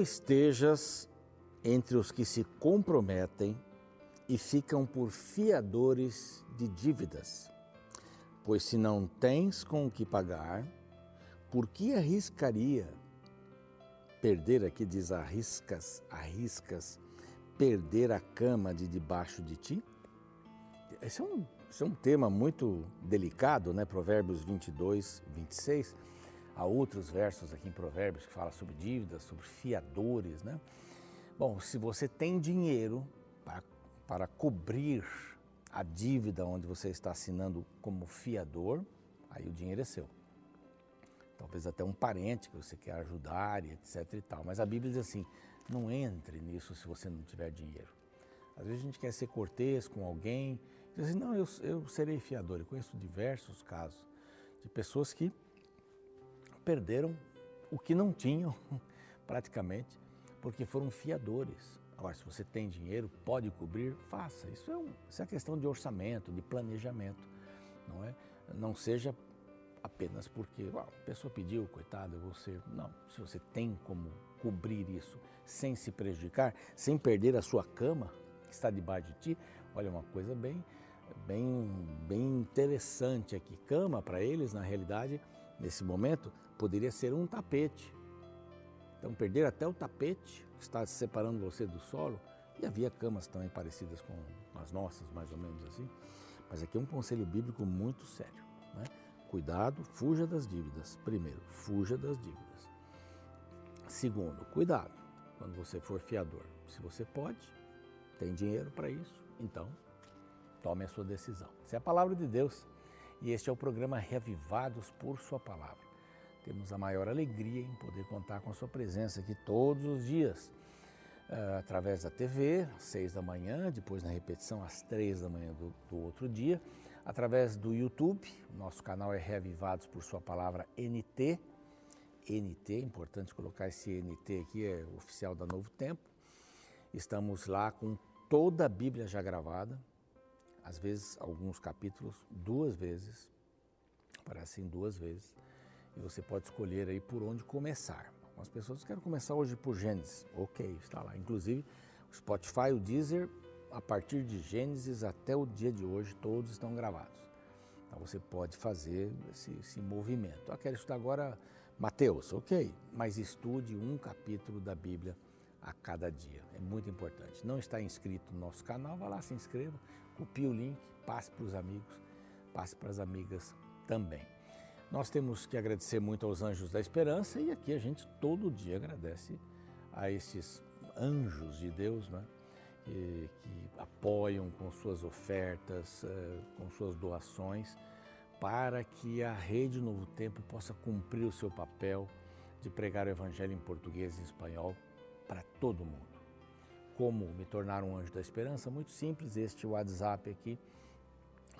Não estejas entre os que se comprometem e ficam por fiadores de dívidas. Pois se não tens com o que pagar, por que arriscaria perder aqui diz arriscas, arriscas perder a cama de debaixo de ti? Esse é um, esse é um tema muito delicado, né? Provérbios 22, 26. Há outros versos aqui em Provérbios que falam sobre dívidas, sobre fiadores, né? Bom, se você tem dinheiro para, para cobrir a dívida onde você está assinando como fiador, aí o dinheiro é seu. Talvez até um parente que você quer ajudar e etc e tal. Mas a Bíblia diz assim, não entre nisso se você não tiver dinheiro. Às vezes a gente quer ser cortês com alguém, diz assim, não, eu, eu serei fiador. Eu conheço diversos casos de pessoas que perderam o que não tinham praticamente porque foram fiadores. Agora, se você tem dinheiro, pode cobrir, faça. Isso é, um, isso é questão de orçamento, de planejamento, não é? Não seja apenas porque a pessoa pediu, coitado, ser. Não, se você tem como cobrir isso sem se prejudicar, sem perder a sua cama que está debaixo de ti, olha, uma coisa bem, bem, bem interessante aqui. Cama para eles, na realidade, nesse momento, poderia ser um tapete então, perder até o tapete que está separando você do solo. E havia camas também parecidas com as nossas, mais ou menos assim. Mas aqui é um conselho bíblico muito sério. Né? Cuidado, fuja das dívidas. Primeiro, fuja das dívidas. Segundo, cuidado quando você for fiador. Se você pode, tem dinheiro para isso, então tome a sua decisão. Essa é a palavra de Deus. E este é o programa Reavivados por Sua Palavra. Temos a maior alegria em poder contar com a sua presença aqui todos os dias, uh, através da TV, às seis da manhã, depois na repetição às três da manhã do, do outro dia, através do YouTube, nosso canal é Reavivados por Sua Palavra NT, NT, importante colocar esse NT aqui, é oficial da Novo Tempo. Estamos lá com toda a Bíblia já gravada, às vezes alguns capítulos duas vezes, aparecem duas vezes e você pode escolher aí por onde começar. Algumas pessoas querem começar hoje por Gênesis, ok, está lá. Inclusive, o Spotify, o Deezer, a partir de Gênesis até o dia de hoje, todos estão gravados. Então você pode fazer esse, esse movimento. Ah, quero estudar agora Mateus, ok, mas estude um capítulo da Bíblia a cada dia. É muito importante. Não está inscrito no nosso canal, vá lá, se inscreva, copie o link, passe para os amigos, passe para as amigas também. Nós temos que agradecer muito aos anjos da esperança e aqui a gente todo dia agradece a esses anjos de Deus, né? que, que apoiam com suas ofertas, eh, com suas doações, para que a Rede Novo Tempo possa cumprir o seu papel de pregar o Evangelho em português e espanhol para todo mundo. Como me tornar um anjo da esperança? Muito simples, este WhatsApp aqui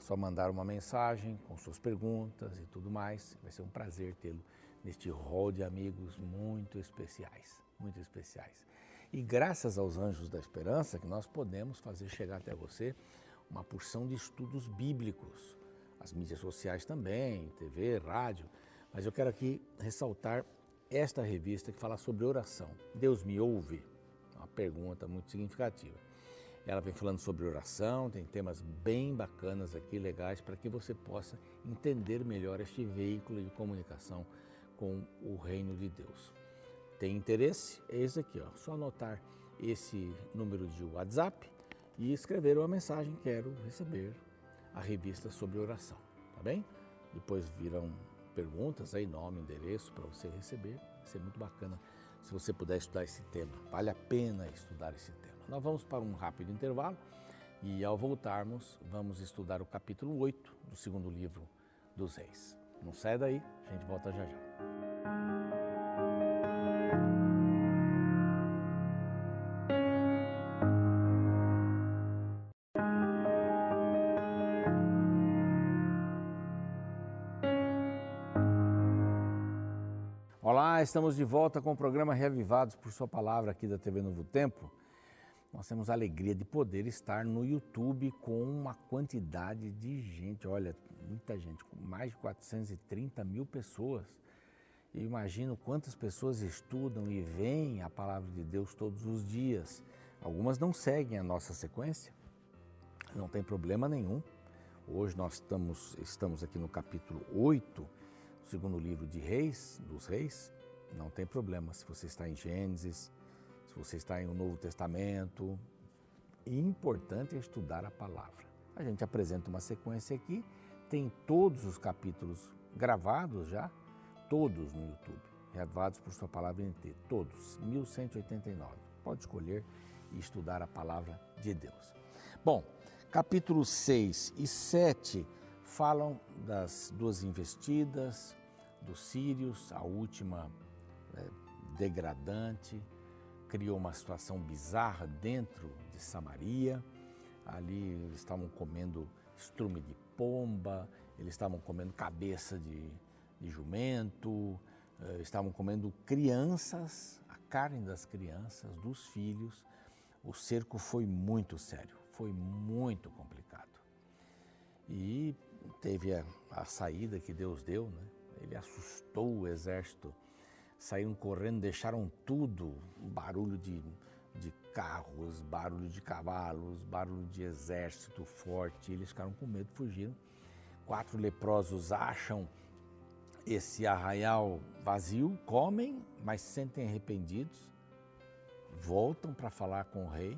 só mandar uma mensagem com suas perguntas e tudo mais. Vai ser um prazer tê-lo neste rol de amigos muito especiais, muito especiais. E graças aos Anjos da Esperança que nós podemos fazer chegar até você uma porção de estudos bíblicos, as mídias sociais também, TV, rádio, mas eu quero aqui ressaltar esta revista que fala sobre oração. Deus me ouve? Uma pergunta muito significativa. Ela vem falando sobre oração, tem temas bem bacanas aqui, legais, para que você possa entender melhor este veículo de comunicação com o reino de Deus. Tem interesse? É esse aqui, ó. Só anotar esse número de WhatsApp e escrever uma mensagem. Quero receber a revista sobre oração, tá bem? Depois virão perguntas aí, nome, endereço para você receber. Vai ser muito bacana se você puder estudar esse tema. Vale a pena estudar esse tema. Nós vamos para um rápido intervalo e, ao voltarmos, vamos estudar o capítulo 8 do segundo livro dos Reis. Não sai daí, a gente volta já já. Olá, estamos de volta com o programa Reavivados por Sua Palavra aqui da TV Novo Tempo nós temos a alegria de poder estar no YouTube com uma quantidade de gente, olha, muita gente, mais de 430 mil pessoas. Eu imagino quantas pessoas estudam e veem a palavra de Deus todos os dias. Algumas não seguem a nossa sequência, não tem problema nenhum. Hoje nós estamos, estamos aqui no capítulo 8, segundo livro de Reis, dos Reis. Não tem problema se você está em Gênesis, se você está em o Novo Testamento. E importante é estudar a palavra. A gente apresenta uma sequência aqui, tem todos os capítulos gravados já, todos no YouTube, gravados por sua palavra inteira, todos, 1189. Pode escolher e estudar a palavra de Deus. Bom, capítulos 6 e 7 falam das duas investidas, dos sírios, a última é, degradante, criou uma situação bizarra dentro de Samaria. Ali eles estavam comendo estrume de pomba, eles estavam comendo cabeça de, de jumento, eh, estavam comendo crianças, a carne das crianças, dos filhos. O cerco foi muito sério, foi muito complicado. E teve a, a saída que Deus deu, né? ele assustou o exército, saíram correndo, deixaram tudo, barulho de, de carros, barulho de cavalos, barulho de exército forte, eles ficaram com medo, fugiram. Quatro leprosos acham esse arraial vazio, comem, mas se sentem arrependidos, voltam para falar com o rei,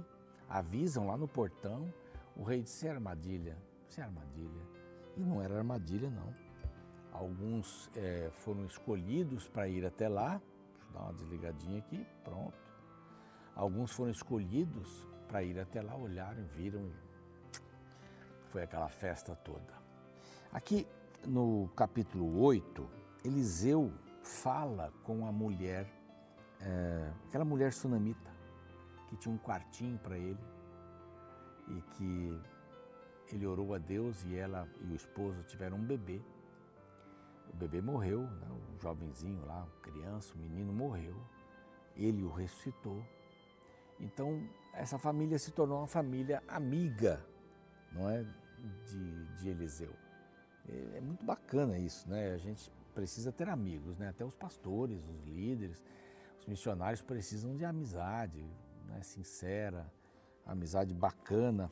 avisam lá no portão, o rei disse, é armadilha, isso é armadilha. E não era armadilha não. Alguns é, foram escolhidos para ir até lá, deixa eu dar uma desligadinha aqui, pronto. Alguns foram escolhidos para ir até lá, olharam, viram e foi aquela festa toda. Aqui no capítulo 8, Eliseu fala com a mulher, é, aquela mulher sunamita, que tinha um quartinho para ele e que ele orou a Deus e ela e o esposo tiveram um bebê. O bebê morreu, né? o jovenzinho lá, criança, o menino morreu. Ele o ressuscitou. Então, essa família se tornou uma família amiga, não é, de, de Eliseu. É, muito bacana isso, né? A gente precisa ter amigos, né? Até os pastores, os líderes, os missionários precisam de amizade, né? sincera, amizade bacana.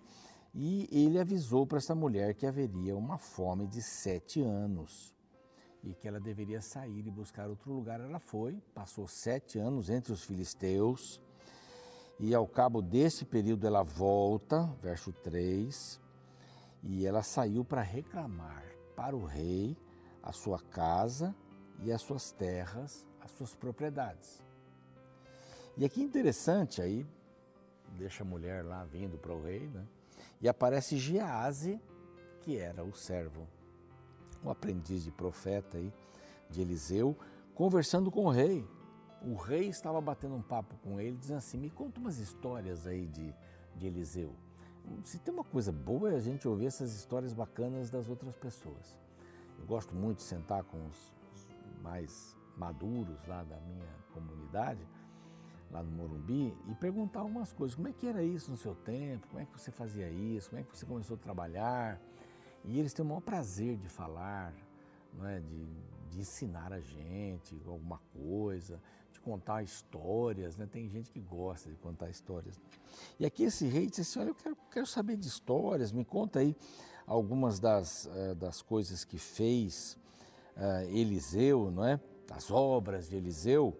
E ele avisou para essa mulher que haveria uma fome de sete anos e que ela deveria sair e buscar outro lugar. Ela foi, passou sete anos entre os filisteus e ao cabo desse período ela volta, verso 3, e ela saiu para reclamar para o rei a sua casa e as suas terras, as suas propriedades. E aqui interessante aí, deixa a mulher lá vindo para o rei, né? E aparece Gease, que era o servo, o aprendiz de profeta aí, de Eliseu, conversando com o rei. O rei estava batendo um papo com ele, dizendo assim: Me conta umas histórias aí de, de Eliseu. Se tem uma coisa boa é a gente ouvir essas histórias bacanas das outras pessoas. Eu gosto muito de sentar com os, os mais maduros lá da minha comunidade, lá no Morumbi, e perguntar algumas coisas. Como é que era isso no seu tempo? Como é que você fazia isso? Como é que você começou a trabalhar? E eles têm o maior prazer de falar, é? de, de ensinar a gente alguma coisa, de contar histórias. Né? Tem gente que gosta de contar histórias. E aqui esse rei disse assim, olha, eu quero, quero saber de histórias, me conta aí algumas das, uh, das coisas que fez uh, Eliseu, não é? as obras de Eliseu,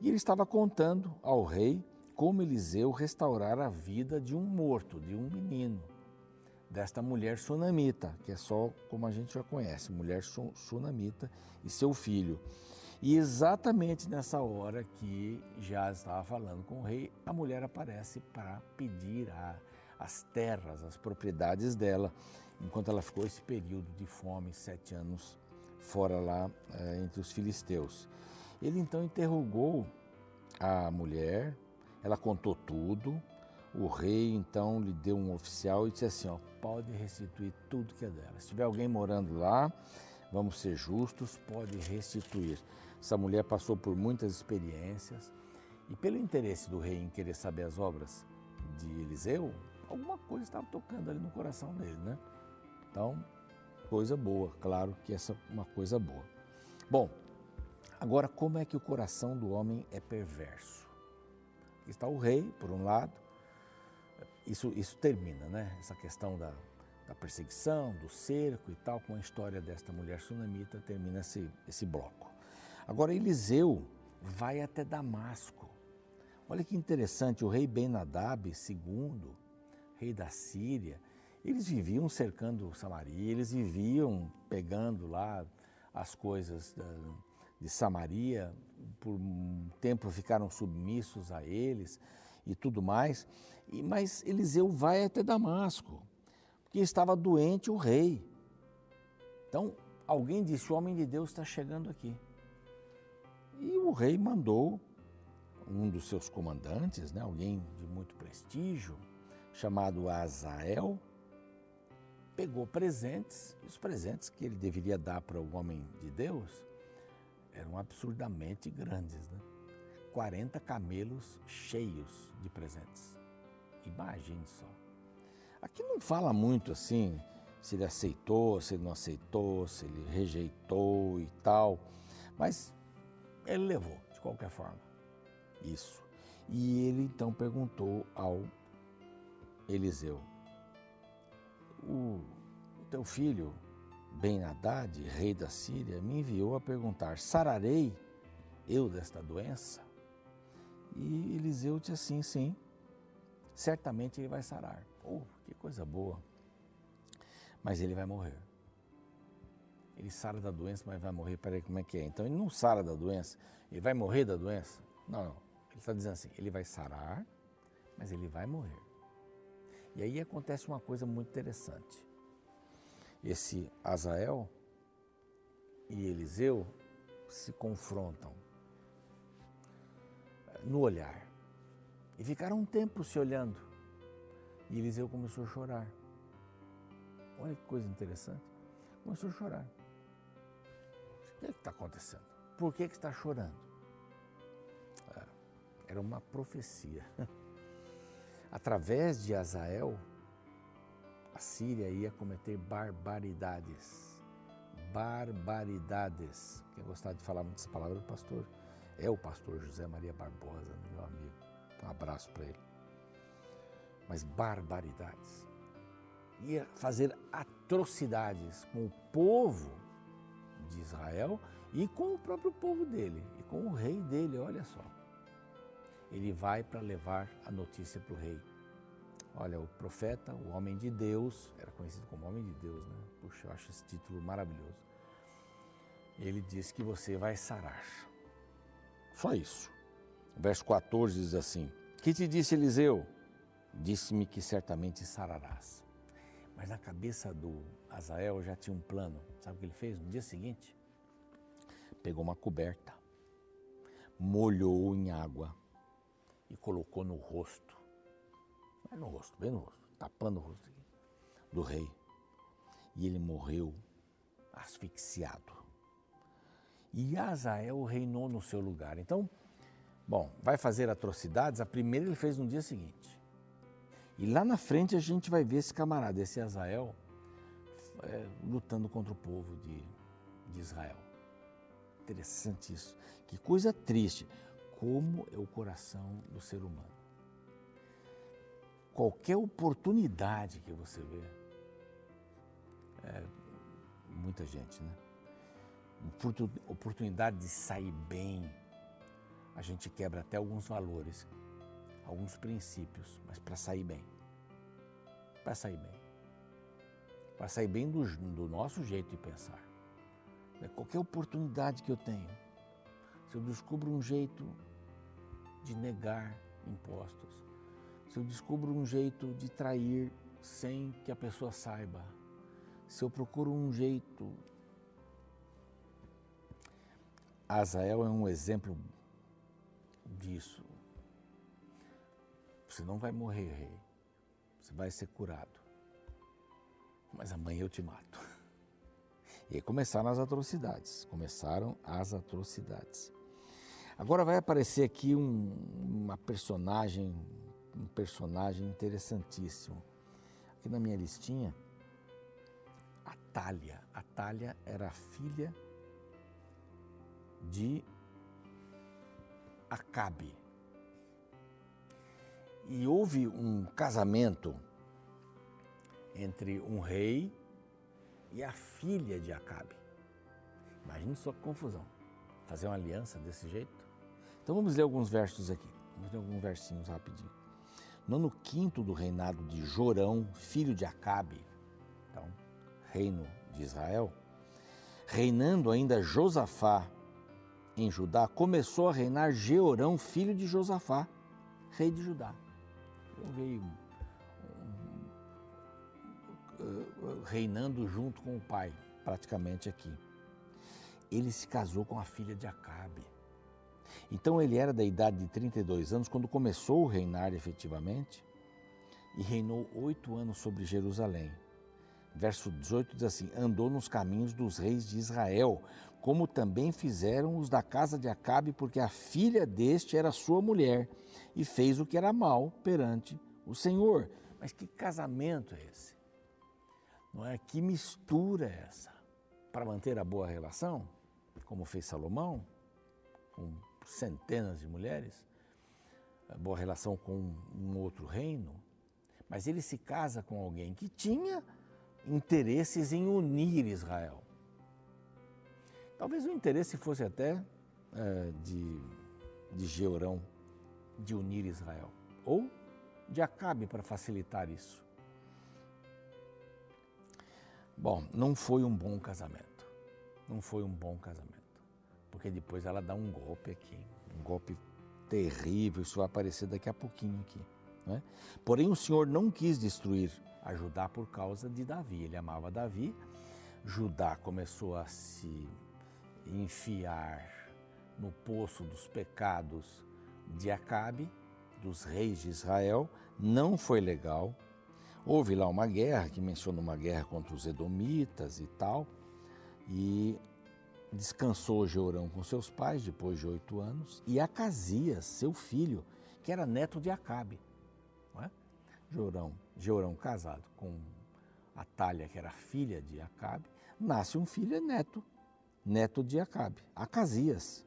e ele estava contando ao rei como Eliseu restaurara a vida de um morto, de um menino, desta mulher sunamita, que é só como a gente já conhece, mulher sunamita e seu filho. E exatamente nessa hora que já estava falando com o rei, a mulher aparece para pedir a, as terras, as propriedades dela enquanto ela ficou esse período de fome, sete anos fora lá é, entre os filisteus. Ele então interrogou a mulher, ela contou tudo. O rei então lhe deu um oficial e disse assim: ó, pode restituir tudo que é dela. Se tiver alguém morando lá, vamos ser justos, pode restituir. Essa mulher passou por muitas experiências e, pelo interesse do rei em querer saber as obras de Eliseu, alguma coisa estava tocando ali no coração dele, né? Então, coisa boa, claro que essa é uma coisa boa. Bom, Agora, como é que o coração do homem é perverso? Está o rei, por um lado, isso, isso termina, né? Essa questão da, da perseguição, do cerco e tal, com a história desta mulher sunamita, termina esse, esse bloco. Agora, Eliseu vai até Damasco. Olha que interessante, o rei Ben-Hadad II, rei da Síria, eles viviam cercando Samaria, eles viviam pegando lá as coisas de Samaria, por um tempo ficaram submissos a eles e tudo mais. E, mas Eliseu vai até Damasco, porque estava doente o rei. Então, alguém disse: O homem de Deus está chegando aqui. E o rei mandou um dos seus comandantes, né, alguém de muito prestígio, chamado Azael, pegou presentes, e os presentes que ele deveria dar para o homem de Deus eram absurdamente grandes. Né? 40 camelos cheios de presentes. Imagine só. Aqui não fala muito assim se ele aceitou, se ele não aceitou, se ele rejeitou e tal, mas ele levou, de qualquer forma, isso. E ele então perguntou ao Eliseu: O teu filho Ben-Hadad, rei da Síria, me enviou a perguntar: Sararei eu desta doença? E Eliseu disse assim: sim, certamente ele vai sarar. Oh, que coisa boa. Mas ele vai morrer. Ele sara da doença, mas vai morrer. Peraí, como é que é? Então ele não sara da doença, ele vai morrer da doença? Não, não. Ele está dizendo assim: ele vai sarar, mas ele vai morrer. E aí acontece uma coisa muito interessante. Esse Azael e Eliseu se confrontam no olhar. E ficaram um tempo se olhando. E Eliseu começou a chorar. Olha que coisa interessante. Começou a chorar. O que é está acontecendo? Por que, que está chorando? É, era uma profecia. Através de Azael, a Síria ia cometer barbaridades. Barbaridades. Quem gostar de falar muito essa palavra é pastor é o pastor José Maria Barbosa, meu amigo. Um abraço para ele. Mas barbaridades. Ia fazer atrocidades com o povo de Israel e com o próprio povo dele, e com o rei dele, olha só. Ele vai para levar a notícia para o rei. Olha, o profeta, o homem de Deus, era conhecido como homem de Deus, né? Puxa, eu acho esse título maravilhoso. Ele diz que você vai sarar. Só isso. Verso 14 diz assim: Que te disse Eliseu? Disse-me que certamente sararás. Mas na cabeça do Azael já tinha um plano. Sabe o que ele fez? No dia seguinte, pegou uma coberta, molhou em água e colocou no rosto. Não é no rosto, bem no rosto, tapando o rosto do rei. E ele morreu asfixiado e Azael reinou no seu lugar. Então, bom, vai fazer atrocidades, a primeira ele fez no dia seguinte. E lá na frente a gente vai ver esse camarada, esse Azael, é, lutando contra o povo de, de Israel. Interessante isso. Que coisa triste. Como é o coração do ser humano. Qualquer oportunidade que você vê, é, muita gente, né? Oportunidade de sair bem, a gente quebra até alguns valores, alguns princípios, mas para sair bem. Para sair bem. Para sair bem do, do nosso jeito de pensar. É qualquer oportunidade que eu tenho, se eu descubro um jeito de negar impostos, se eu descubro um jeito de trair sem que a pessoa saiba, se eu procuro um jeito Azael é um exemplo disso. Você não vai morrer, rei. Você vai ser curado. Mas amanhã eu te mato. E aí começaram as atrocidades. Começaram as atrocidades. Agora vai aparecer aqui um, uma personagem, um personagem interessantíssimo. Aqui na minha listinha, Atalha. Atalha era a filha de Acabe. E houve um casamento entre um rei e a filha de Acabe. Imagine só que confusão. Fazer uma aliança desse jeito. Então vamos ler alguns versos aqui. Vamos ler alguns versinhos rapidinho. No ano quinto do reinado de Jorão, filho de Acabe, então, reino de Israel, reinando ainda Josafá em Judá, começou a reinar Jeorão, filho de Josafá, rei de Judá. Eu veio reinando junto com o pai, praticamente aqui. Ele se casou com a filha de Acabe. Então ele era da idade de 32 anos quando começou a reinar efetivamente e reinou oito anos sobre Jerusalém. Verso 18 diz assim: Andou nos caminhos dos reis de Israel, como também fizeram os da casa de Acabe, porque a filha deste era sua mulher, e fez o que era mal perante o Senhor. Mas que casamento é esse? Não é? Que mistura é essa? Para manter a boa relação, como fez Salomão, com centenas de mulheres, boa relação com um outro reino, mas ele se casa com alguém que tinha interesses em unir Israel. Talvez o interesse fosse até é, de, de Georão de unir Israel, ou de Acabe para facilitar isso. Bom, não foi um bom casamento. Não foi um bom casamento. Porque depois ela dá um golpe aqui, um golpe terrível, isso vai aparecer daqui a pouquinho aqui. Né? Porém, o Senhor não quis destruir a Judá por causa de Davi. Ele amava Davi. Judá começou a se enfiar no poço dos pecados de Acabe, dos reis de Israel. Não foi legal. Houve lá uma guerra, que menciona uma guerra contra os Edomitas e tal, e descansou Jeorão com seus pais depois de oito anos, e Acasias, seu filho, que era neto de Acabe. Não é? Jeorão, Jeorão casado com Atalha, que era filha de Acabe, nasce um filho e neto, neto de Acabe, Acasias.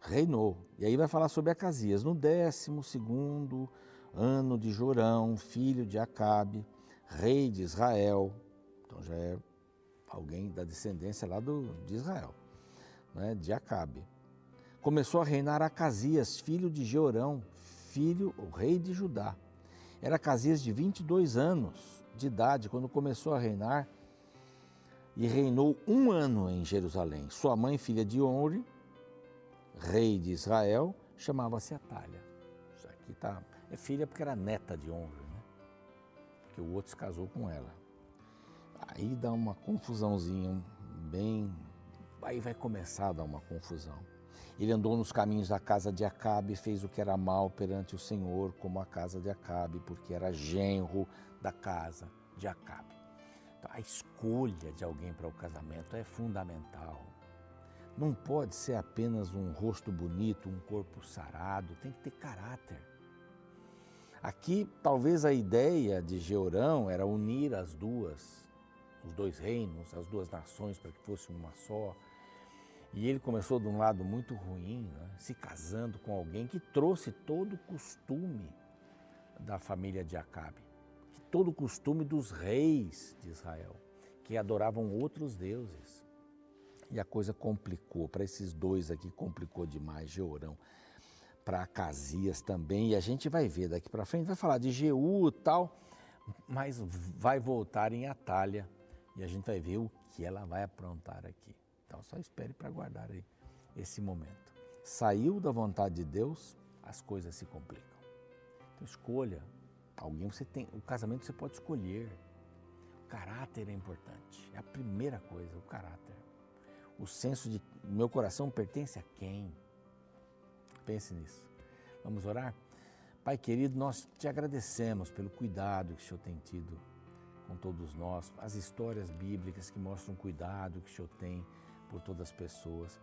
Reinou. E aí vai falar sobre Acasias. No décimo segundo ano de Jorão, filho de Acabe, rei de Israel. Então já é alguém da descendência lá do, de Israel, né, de Acabe. Começou a reinar Acasias, filho de Jeorão, filho, o rei de Judá. Era Acasias de 22 anos de idade quando começou a reinar e reinou um ano em Jerusalém. Sua mãe, filha de Onre, rei de Israel, chamava-se Atalha. Isso aqui está é filha porque era neta de honra, né? Porque o outro se casou com ela. Aí dá uma confusãozinha bem. Aí vai começar a dar uma confusão. Ele andou nos caminhos da casa de Acabe e fez o que era mal perante o Senhor, como a casa de Acabe, porque era genro da casa de Acabe. Então, a escolha de alguém para o casamento é fundamental. Não pode ser apenas um rosto bonito, um corpo sarado, tem que ter caráter. Aqui, talvez a ideia de Georão era unir as duas, os dois reinos, as duas nações, para que fosse uma só. E ele começou de um lado muito ruim, né? se casando com alguém que trouxe todo o costume da família de Acabe, todo o costume dos reis de Israel, que adoravam outros deuses. E a coisa complicou, para esses dois aqui complicou demais, Georão para Acasias também, e a gente vai ver daqui para frente, vai falar de Jeú e tal, mas vai voltar em Atalha e a gente vai ver o que ela vai aprontar aqui. Então só espere para guardar aí esse momento. Saiu da vontade de Deus, as coisas se complicam. Então escolha alguém, você tem, o casamento você pode escolher. O caráter é importante, é a primeira coisa, o caráter. O senso de meu coração pertence a quem? Pense nisso. Vamos orar? Pai querido, nós te agradecemos pelo cuidado que o Senhor tem tido com todos nós, as histórias bíblicas que mostram o cuidado que o Senhor tem por todas as pessoas.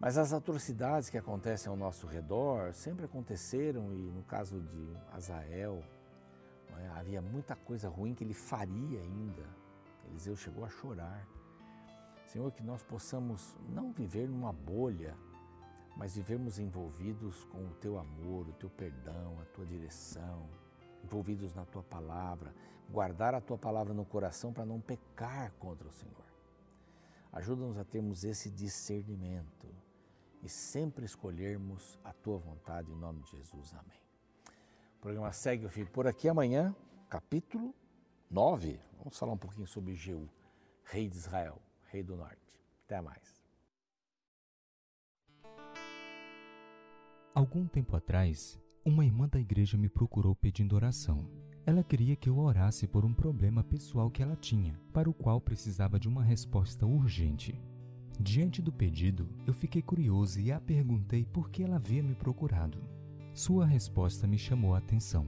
Mas as atrocidades que acontecem ao nosso redor sempre aconteceram e no caso de Azael, é, havia muita coisa ruim que ele faria ainda. Eliseu chegou a chorar. Senhor, que nós possamos não viver numa bolha mas vivemos envolvidos com o teu amor, o teu perdão, a tua direção, envolvidos na tua palavra, guardar a tua palavra no coração para não pecar contra o Senhor. Ajuda-nos a termos esse discernimento e sempre escolhermos a tua vontade em nome de Jesus. Amém. O programa segue, eu fico por aqui amanhã, capítulo 9. Vamos falar um pouquinho sobre Jeú, rei de Israel, rei do norte. Até mais. Algum tempo atrás, uma irmã da igreja me procurou pedindo oração. Ela queria que eu orasse por um problema pessoal que ela tinha, para o qual precisava de uma resposta urgente. Diante do pedido, eu fiquei curioso e a perguntei por que ela havia me procurado. Sua resposta me chamou a atenção.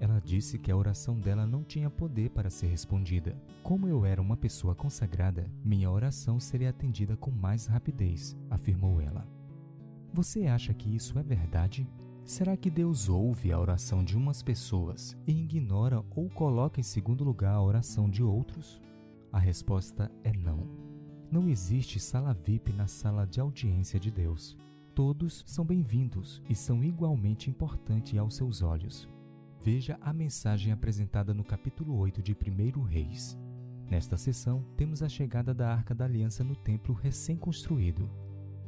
Ela disse que a oração dela não tinha poder para ser respondida. Como eu era uma pessoa consagrada, minha oração seria atendida com mais rapidez, afirmou ela. Você acha que isso é verdade? Será que Deus ouve a oração de umas pessoas e ignora ou coloca em segundo lugar a oração de outros? A resposta é não. Não existe sala VIP na sala de audiência de Deus. Todos são bem-vindos e são igualmente importantes aos seus olhos. Veja a mensagem apresentada no capítulo 8 de 1 Reis. Nesta sessão, temos a chegada da Arca da Aliança no templo recém-construído.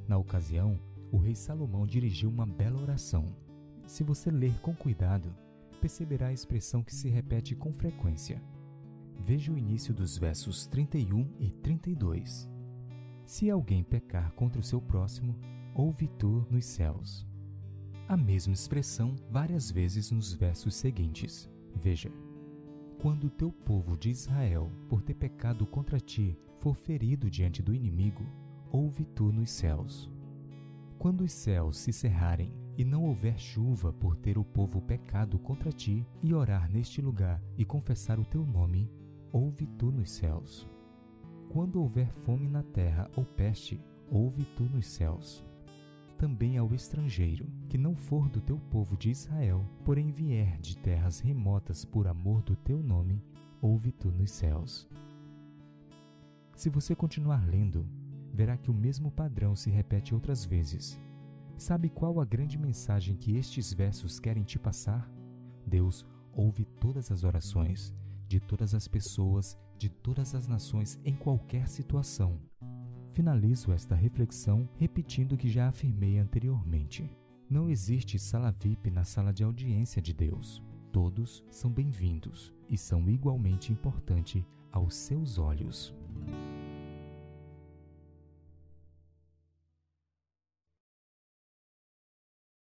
Na ocasião, o rei Salomão dirigiu uma bela oração. Se você ler com cuidado, perceberá a expressão que se repete com frequência. Veja o início dos versos 31 e 32. Se alguém pecar contra o seu próximo, ouve tu nos céus. A mesma expressão várias vezes nos versos seguintes. Veja: Quando o teu povo de Israel, por ter pecado contra ti, for ferido diante do inimigo, ouve tu nos céus. Quando os céus se cerrarem e não houver chuva por ter o povo pecado contra ti, e orar neste lugar e confessar o teu nome, ouve tu nos céus. Quando houver fome na terra ou peste, ouve tu nos céus. Também ao estrangeiro, que não for do teu povo de Israel, porém vier de terras remotas por amor do teu nome, ouve tu nos céus. Se você continuar lendo, verá que o mesmo padrão se repete outras vezes. Sabe qual a grande mensagem que estes versos querem te passar? Deus ouve todas as orações, de todas as pessoas, de todas as nações, em qualquer situação. Finalizo esta reflexão repetindo o que já afirmei anteriormente. Não existe sala VIP na sala de audiência de Deus. Todos são bem-vindos e são igualmente importantes aos seus olhos.